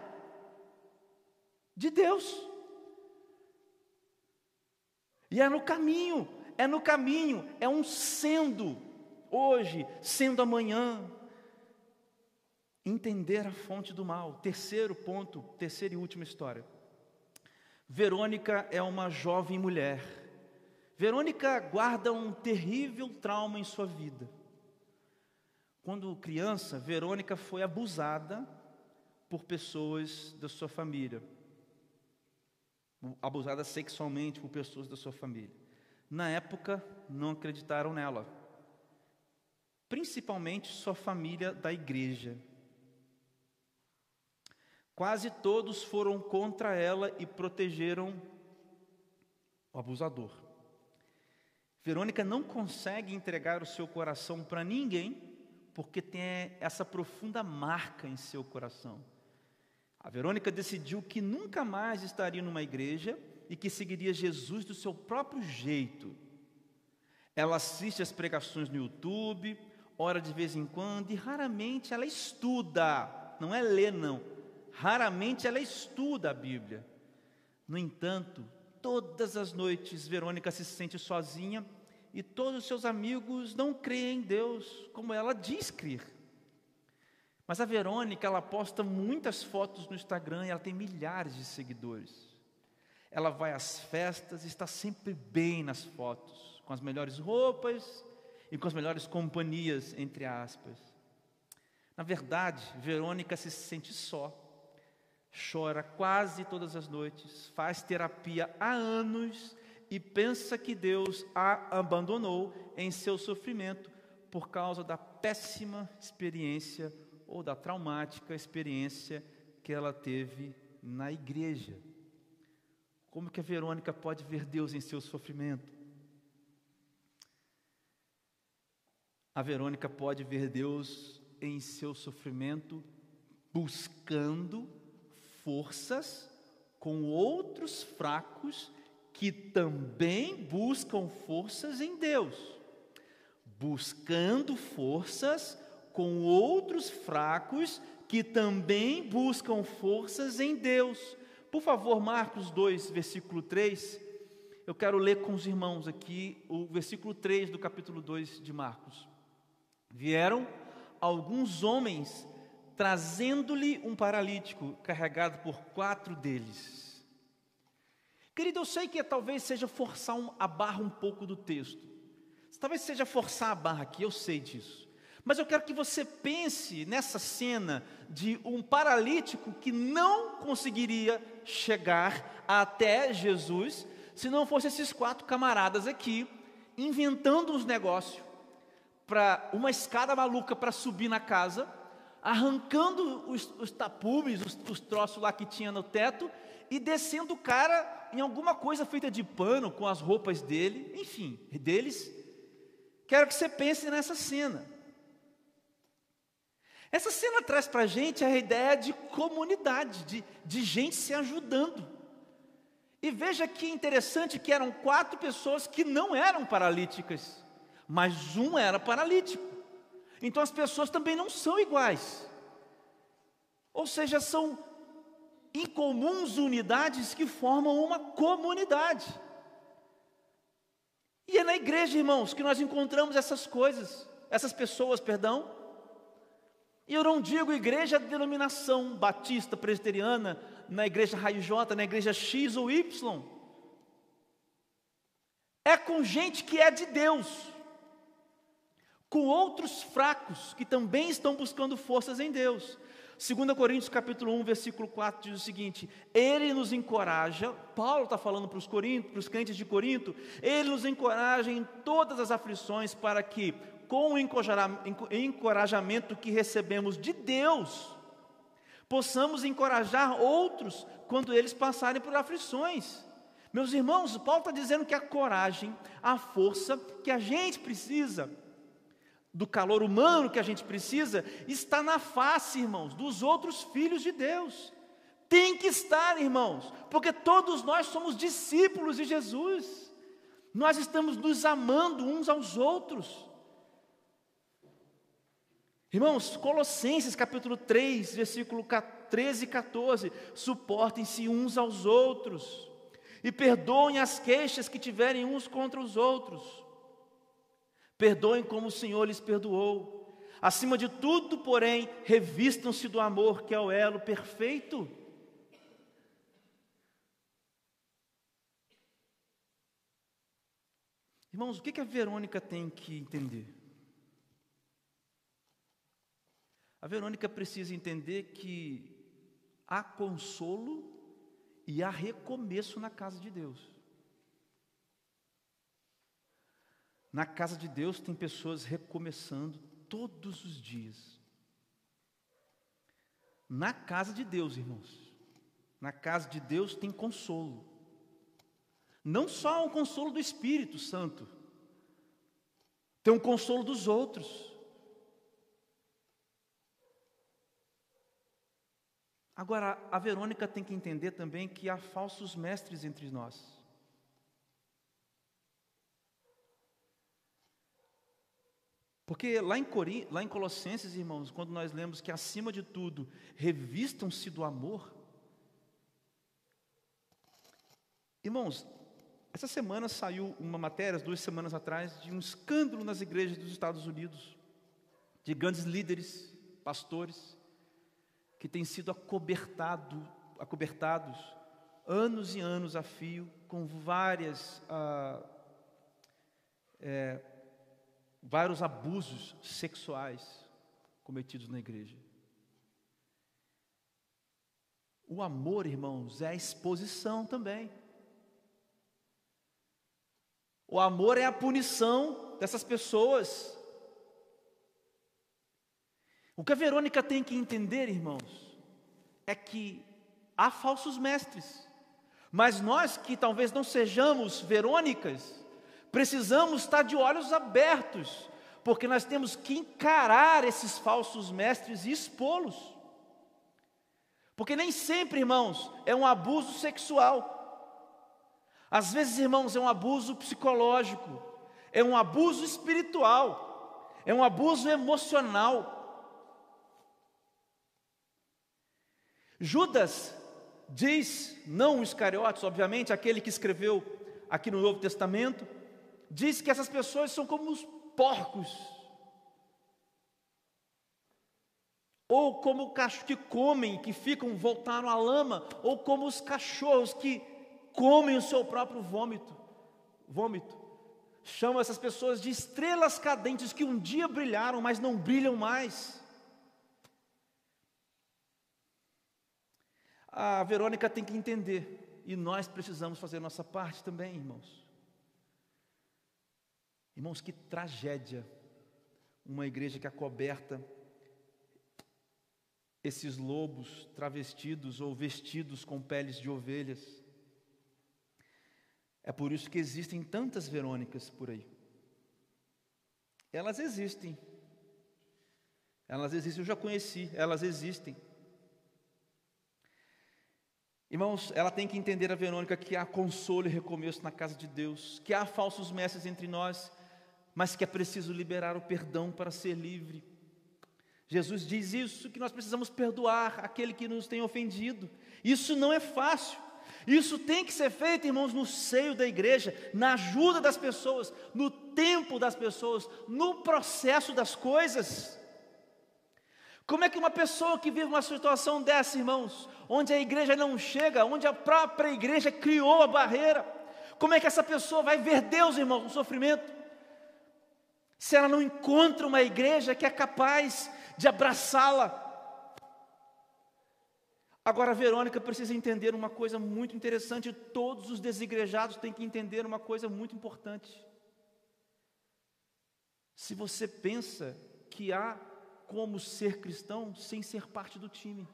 de Deus. E é no caminho, é no caminho, é um sendo hoje, sendo amanhã, entender a fonte do mal. Terceiro ponto, terceira e última história. Verônica é uma jovem mulher. Verônica guarda um terrível trauma em sua vida. Quando criança, Verônica foi abusada por pessoas da sua família. Abusada sexualmente por pessoas da sua família. Na época, não acreditaram nela. Principalmente sua família da igreja. Quase todos foram contra ela e protegeram o abusador. Verônica não consegue entregar o seu coração para ninguém, porque tem essa profunda marca em seu coração. A Verônica decidiu que nunca mais estaria numa igreja e que seguiria Jesus do seu próprio jeito. Ela assiste as pregações no YouTube, ora de vez em quando e raramente ela estuda, não é ler, não. Raramente ela estuda a Bíblia. No entanto, todas as noites Verônica se sente sozinha e todos os seus amigos não creem em Deus como ela diz crer. Mas a Verônica, ela posta muitas fotos no Instagram e ela tem milhares de seguidores. Ela vai às festas e está sempre bem nas fotos, com as melhores roupas e com as melhores companhias, entre aspas. Na verdade, Verônica se sente só, chora quase todas as noites, faz terapia há anos e pensa que Deus a abandonou em seu sofrimento por causa da péssima experiência ou da traumática experiência que ela teve na igreja. Como que a Verônica pode ver Deus em seu sofrimento? A Verônica pode ver Deus em seu sofrimento buscando forças com outros fracos que também buscam forças em Deus, buscando forças com outros fracos que também buscam forças em Deus. Por favor, Marcos 2, versículo 3. Eu quero ler com os irmãos aqui o versículo 3 do capítulo 2 de Marcos. Vieram alguns homens trazendo-lhe um paralítico carregado por quatro deles. Querido, eu sei que talvez seja forçar um, a barra um pouco do texto. Talvez seja forçar a barra aqui, eu sei disso. Mas eu quero que você pense nessa cena de um paralítico que não conseguiria chegar até Jesus se não fosse esses quatro camaradas aqui inventando uns negócios para uma escada maluca para subir na casa, arrancando os, os tapumes, os, os troços lá que tinha no teto e descendo o cara em alguma coisa feita de pano com as roupas dele, enfim, deles. Quero que você pense nessa cena. Essa cena traz para a gente a ideia de comunidade, de, de gente se ajudando. E veja que interessante que eram quatro pessoas que não eram paralíticas, mas um era paralítico. Então as pessoas também não são iguais. Ou seja, são incomuns unidades que formam uma comunidade. E é na igreja, irmãos, que nós encontramos essas coisas, essas pessoas, perdão. E eu não digo igreja de denominação batista, presbiteriana, na igreja Raio J, na igreja X ou Y. É com gente que é de Deus, com outros fracos que também estão buscando forças em Deus. 2 Coríntios capítulo 1, versículo 4 diz o seguinte: Ele nos encoraja, Paulo está falando para os para os crentes de Corinto, ele nos encoraja em todas as aflições para que, com o encorajamento que recebemos de Deus, possamos encorajar outros quando eles passarem por aflições. Meus irmãos, Paulo está dizendo que a coragem, a força que a gente precisa do calor humano que a gente precisa, está na face, irmãos, dos outros filhos de Deus. Tem que estar, irmãos, porque todos nós somos discípulos de Jesus. Nós estamos nos amando uns aos outros. Irmãos, Colossenses capítulo 3, versículo 13 e 14: suportem-se uns aos outros e perdoem as queixas que tiverem uns contra os outros Perdoem como o Senhor lhes perdoou. Acima de tudo, porém, revistam-se do amor, que é o elo perfeito. Irmãos, o que a Verônica tem que entender? A Verônica precisa entender que há consolo e há recomeço na casa de Deus. Na casa de Deus tem pessoas recomeçando todos os dias. Na casa de Deus, irmãos, na casa de Deus tem consolo. Não só o consolo do Espírito Santo, tem um consolo dos outros. Agora, a Verônica tem que entender também que há falsos mestres entre nós. Porque lá em, lá em Colossenses, irmãos, quando nós lemos que acima de tudo revistam-se do amor. Irmãos, essa semana saiu uma matéria, duas semanas atrás, de um escândalo nas igrejas dos Estados Unidos, de grandes líderes, pastores, que têm sido acobertado, acobertados anos e anos a fio com várias ah, é, vários abusos sexuais cometidos na igreja. O amor, irmãos, é a exposição também. O amor é a punição dessas pessoas. O que a Verônica tem que entender, irmãos, é que há falsos mestres, mas nós que talvez não sejamos Verônicas, Precisamos estar de olhos abertos, porque nós temos que encarar esses falsos mestres e expô-los. Porque nem sempre, irmãos, é um abuso sexual. Às vezes, irmãos, é um abuso psicológico, é um abuso espiritual, é um abuso emocional. Judas diz, não o Iscariotes, obviamente, aquele que escreveu aqui no Novo Testamento, diz que essas pessoas são como os porcos, ou como cachorros que comem, que ficam voltaram à lama, ou como os cachorros que comem o seu próprio vômito. Vômito. Chama essas pessoas de estrelas cadentes que um dia brilharam, mas não brilham mais. A Verônica tem que entender, e nós precisamos fazer nossa parte também, irmãos. Irmãos, que tragédia uma igreja que acoberta esses lobos travestidos ou vestidos com peles de ovelhas. É por isso que existem tantas Verônicas por aí. Elas existem. Elas existem, eu já conheci, elas existem. Irmãos, ela tem que entender a Verônica que há consolo e recomeço na casa de Deus, que há falsos mestres entre nós, mas que é preciso liberar o perdão para ser livre. Jesus diz isso, que nós precisamos perdoar aquele que nos tem ofendido. Isso não é fácil. Isso tem que ser feito, irmãos, no seio da igreja, na ajuda das pessoas, no tempo das pessoas, no processo das coisas. Como é que uma pessoa que vive uma situação dessa, irmãos, onde a igreja não chega, onde a própria igreja criou a barreira, como é que essa pessoa vai ver Deus, irmãos, no sofrimento? Se ela não encontra uma igreja que é capaz de abraçá-la. Agora, Verônica precisa entender uma coisa muito interessante, todos os desigrejados têm que entender uma coisa muito importante. Se você pensa que há como ser cristão sem ser parte do time,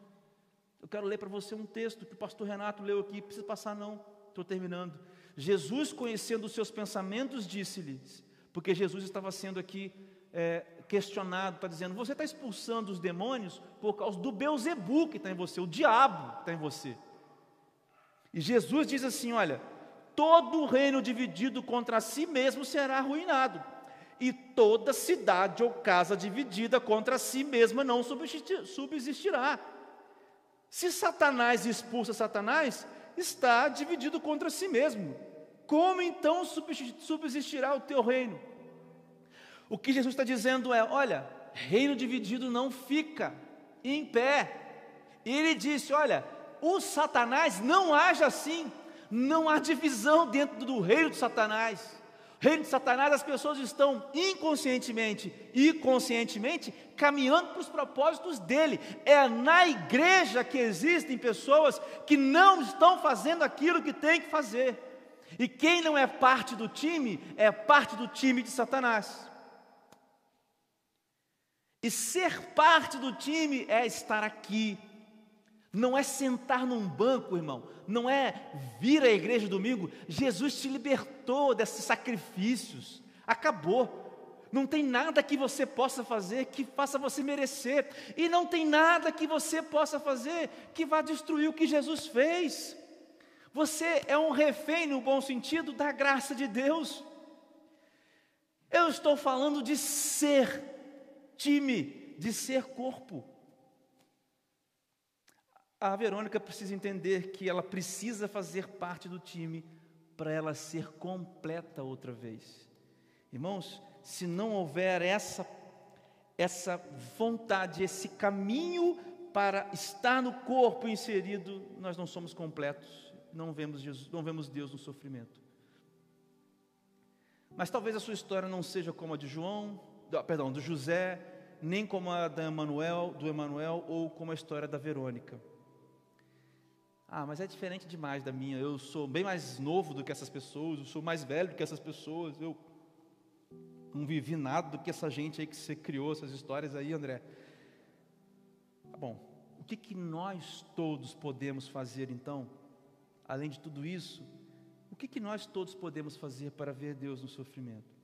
eu quero ler para você um texto que o pastor Renato leu aqui, precisa passar não, estou terminando. Jesus, conhecendo os seus pensamentos, disse-lhes: porque Jesus estava sendo aqui é, questionado, está dizendo: você está expulsando os demônios por causa do Beuzebu que está em você, o diabo que está em você. E Jesus diz assim: olha, todo reino dividido contra si mesmo será arruinado, e toda cidade ou casa dividida contra si mesma não subsistirá. Se Satanás expulsa Satanás, está dividido contra si mesmo como então subsistirá o teu reino? O que Jesus está dizendo é: olha, reino dividido não fica em pé. Ele disse: olha, o Satanás não age assim, não há divisão dentro do reino de Satanás. Reino de Satanás, as pessoas estão inconscientemente e conscientemente caminhando para os propósitos dele. É na igreja que existem pessoas que não estão fazendo aquilo que tem que fazer. E quem não é parte do time, é parte do time de Satanás. E ser parte do time é estar aqui, não é sentar num banco, irmão, não é vir à igreja domingo. Jesus te libertou desses sacrifícios, acabou. Não tem nada que você possa fazer que faça você merecer, e não tem nada que você possa fazer que vá destruir o que Jesus fez. Você é um refém, no bom sentido, da graça de Deus. Eu estou falando de ser time, de ser corpo. A Verônica precisa entender que ela precisa fazer parte do time para ela ser completa outra vez. Irmãos, se não houver essa essa vontade, esse caminho para estar no corpo inserido, nós não somos completos, não vemos Jesus, não vemos Deus no sofrimento. Mas talvez a sua história não seja como a de João, perdão, do José, nem como a da Emanuel, do Emanuel ou como a história da Verônica. Ah, mas é diferente demais da minha. Eu sou bem mais novo do que essas pessoas, eu sou mais velho do que essas pessoas. Eu não vivi nada do que essa gente aí que você criou essas histórias aí, André. Tá bom. O que que nós todos podemos fazer então? Além de tudo isso, o que, que nós todos podemos fazer para ver Deus no sofrimento?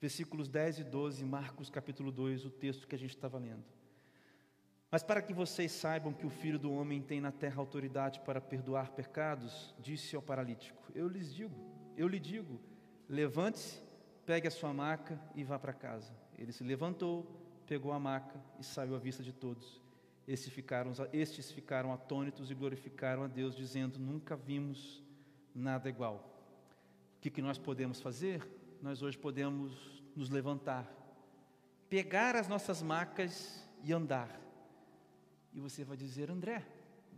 Versículos 10 e 12, Marcos capítulo 2, o texto que a gente estava lendo. Mas para que vocês saibam que o Filho do Homem tem na terra autoridade para perdoar pecados, disse ao paralítico: Eu lhes digo, eu lhe digo, levante-se, pegue a sua maca e vá para casa. Ele se levantou, pegou a maca e saiu à vista de todos. Estes ficaram, estes ficaram atônitos e glorificaram a Deus, dizendo: Nunca vimos nada igual. O que, que nós podemos fazer? Nós hoje podemos nos levantar, pegar as nossas macas e andar. E você vai dizer, André,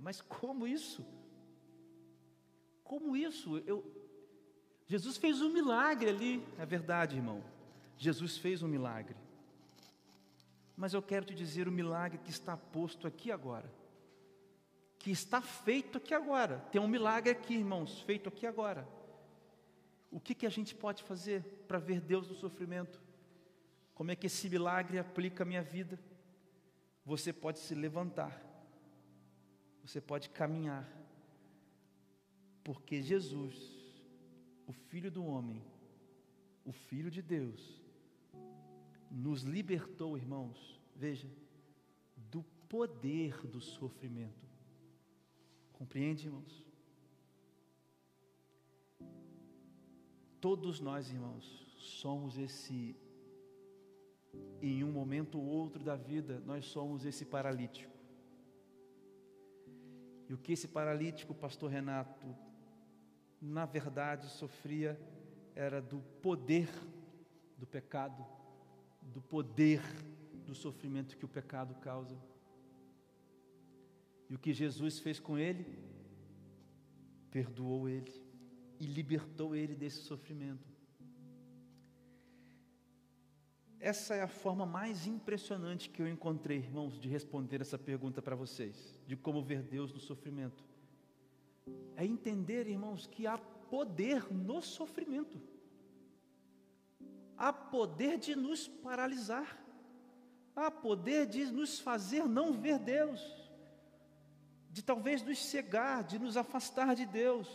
mas como isso? Como isso? Eu... Jesus fez um milagre ali, é verdade, irmão. Jesus fez um milagre. Mas eu quero te dizer o milagre que está posto aqui agora que está feito aqui agora. Tem um milagre aqui, irmãos, feito aqui agora. O que, que a gente pode fazer para ver Deus no sofrimento? Como é que esse milagre aplica a minha vida? Você pode se levantar, você pode caminhar, porque Jesus, o Filho do Homem, o Filho de Deus, nos libertou, irmãos, veja, do poder do sofrimento. Compreende, irmãos? Todos nós, irmãos, somos esse, em um momento ou outro da vida, nós somos esse paralítico. E o que esse paralítico, pastor Renato, na verdade sofria era do poder do pecado, do poder do sofrimento que o pecado causa. E o que Jesus fez com ele? Perdoou ele e libertou ele desse sofrimento. Essa é a forma mais impressionante que eu encontrei, irmãos, de responder essa pergunta para vocês, de como ver Deus no sofrimento. É entender, irmãos, que há poder no sofrimento. Há poder de nos paralisar. Há poder de nos fazer não ver Deus de talvez nos cegar, de nos afastar de Deus.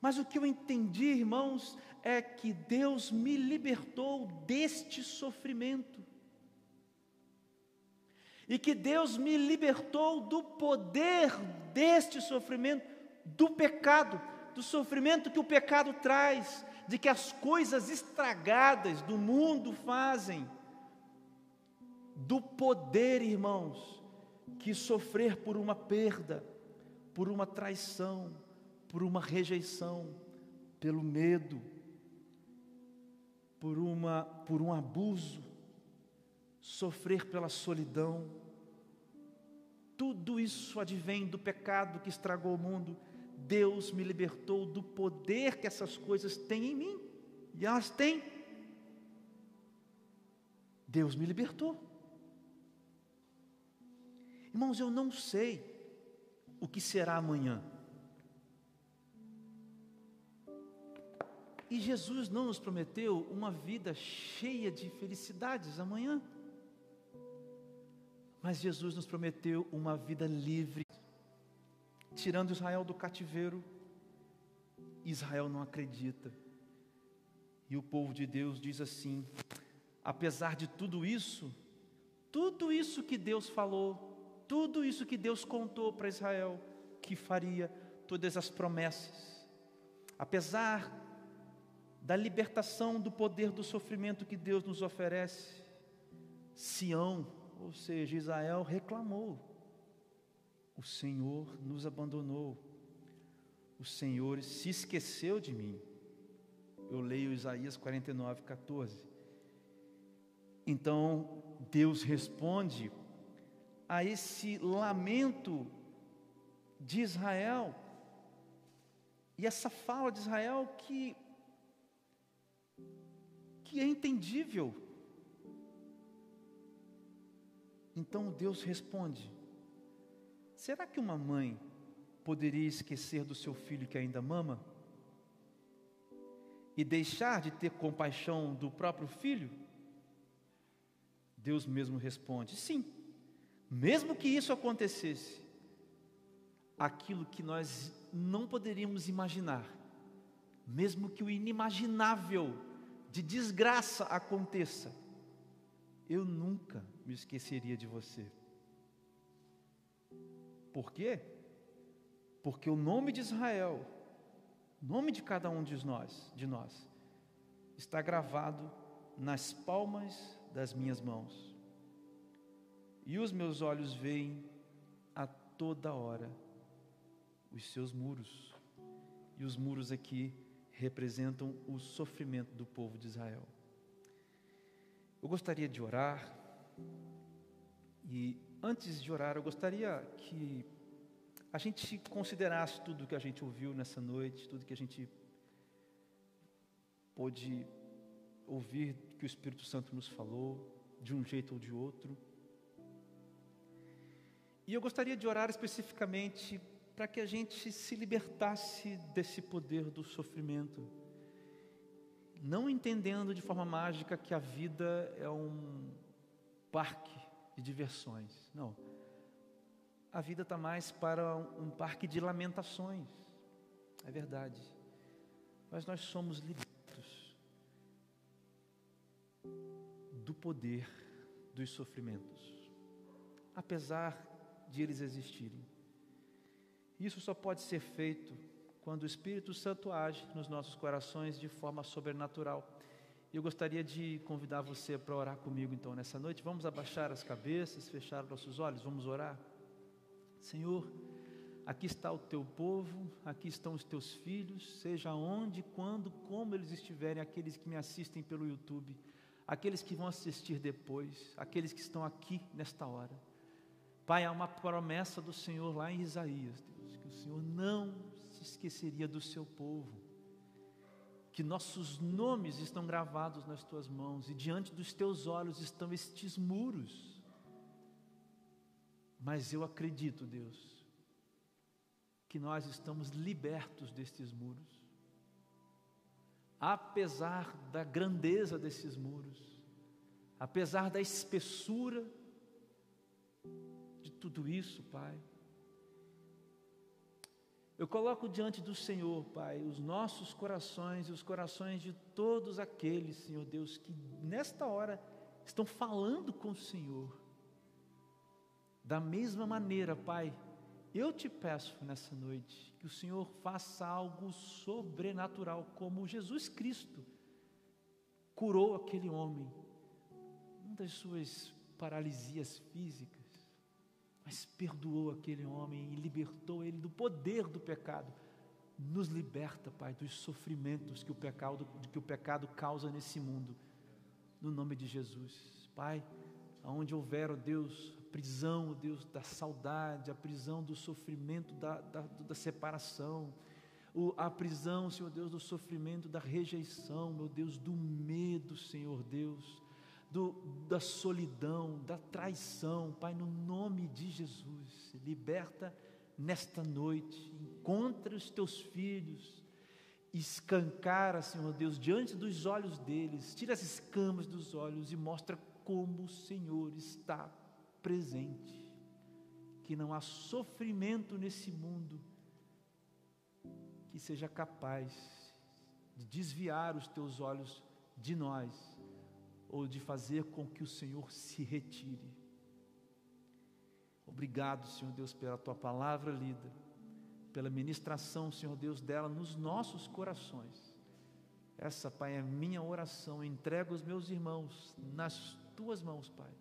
Mas o que eu entendi, irmãos, é que Deus me libertou deste sofrimento. E que Deus me libertou do poder deste sofrimento, do pecado, do sofrimento que o pecado traz, de que as coisas estragadas do mundo fazem, do poder, irmãos, que sofrer por uma perda, por uma traição, por uma rejeição, pelo medo, por, uma, por um abuso, sofrer pela solidão, tudo isso advém do pecado que estragou o mundo. Deus me libertou do poder que essas coisas têm em mim, e elas têm. Deus me libertou. Irmãos, eu não sei o que será amanhã. E Jesus não nos prometeu uma vida cheia de felicidades amanhã. Mas Jesus nos prometeu uma vida livre, tirando Israel do cativeiro. Israel não acredita. E o povo de Deus diz assim: apesar de tudo isso, tudo isso que Deus falou, tudo isso que Deus contou para Israel que faria, todas as promessas, apesar da libertação do poder do sofrimento que Deus nos oferece, Sião, ou seja, Israel reclamou: o Senhor nos abandonou, o Senhor se esqueceu de mim. Eu leio Isaías 49, 14. Então, Deus responde a esse lamento de Israel, e essa fala de Israel que, que é entendível. Então Deus responde: Será que uma mãe poderia esquecer do seu filho que ainda mama? E deixar de ter compaixão do próprio filho? Deus mesmo responde: sim, mesmo que isso acontecesse, aquilo que nós não poderíamos imaginar, mesmo que o inimaginável de desgraça aconteça, eu nunca me esqueceria de você. Por quê? Porque o nome de Israel, o nome de cada um de nós, de nós, está gravado nas palmas das minhas mãos. E os meus olhos veem a toda hora os seus muros. E os muros aqui representam o sofrimento do povo de Israel. Eu gostaria de orar, e antes de orar, eu gostaria que a gente considerasse tudo que a gente ouviu nessa noite, tudo que a gente pôde ouvir que o Espírito Santo nos falou, de um jeito ou de outro. E eu gostaria de orar especificamente para que a gente se libertasse desse poder do sofrimento, não entendendo de forma mágica que a vida é um parque de diversões, não. A vida está mais para um parque de lamentações, é verdade, mas nós somos libertos do poder dos sofrimentos, apesar de eles existirem. Isso só pode ser feito quando o Espírito Santo age nos nossos corações de forma sobrenatural. Eu gostaria de convidar você para orar comigo então nessa noite. Vamos abaixar as cabeças, fechar nossos olhos, vamos orar. Senhor, aqui está o teu povo, aqui estão os teus filhos, seja onde, quando, como eles estiverem, aqueles que me assistem pelo YouTube aqueles que vão assistir depois, aqueles que estão aqui nesta hora. Pai, há uma promessa do Senhor lá em Isaías, Deus, que o Senhor não se esqueceria do seu povo, que nossos nomes estão gravados nas tuas mãos e diante dos teus olhos estão estes muros. Mas eu acredito, Deus, que nós estamos libertos destes muros apesar da grandeza desses muros, apesar da espessura de tudo isso, Pai. Eu coloco diante do Senhor, Pai, os nossos corações e os corações de todos aqueles, Senhor Deus, que nesta hora estão falando com o Senhor. Da mesma maneira, Pai, eu te peço nessa noite que o Senhor faça algo sobrenatural, como Jesus Cristo curou aquele homem, uma das suas paralisias físicas, mas perdoou aquele homem e libertou ele do poder do pecado. Nos liberta, Pai, dos sofrimentos que o pecado, que o pecado causa nesse mundo, no nome de Jesus. Pai, aonde houver, ó Deus, prisão, Deus, da saudade, a prisão do sofrimento, da, da, da separação, o, a prisão, Senhor Deus, do sofrimento, da rejeição, meu Deus, do medo, Senhor Deus, do, da solidão, da traição, Pai, no nome de Jesus, liberta nesta noite, encontra os teus filhos, escancara, Senhor Deus, diante dos olhos deles, tira as escamas dos olhos e mostra como o Senhor está presente, que não há sofrimento nesse mundo que seja capaz de desviar os teus olhos de nós, ou de fazer com que o Senhor se retire. Obrigado, Senhor Deus, pela tua palavra lida, pela ministração, Senhor Deus, dela nos nossos corações. Essa, Pai, é minha oração. Entrego os meus irmãos nas tuas mãos, Pai.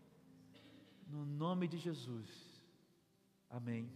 No nome de Jesus. Amém.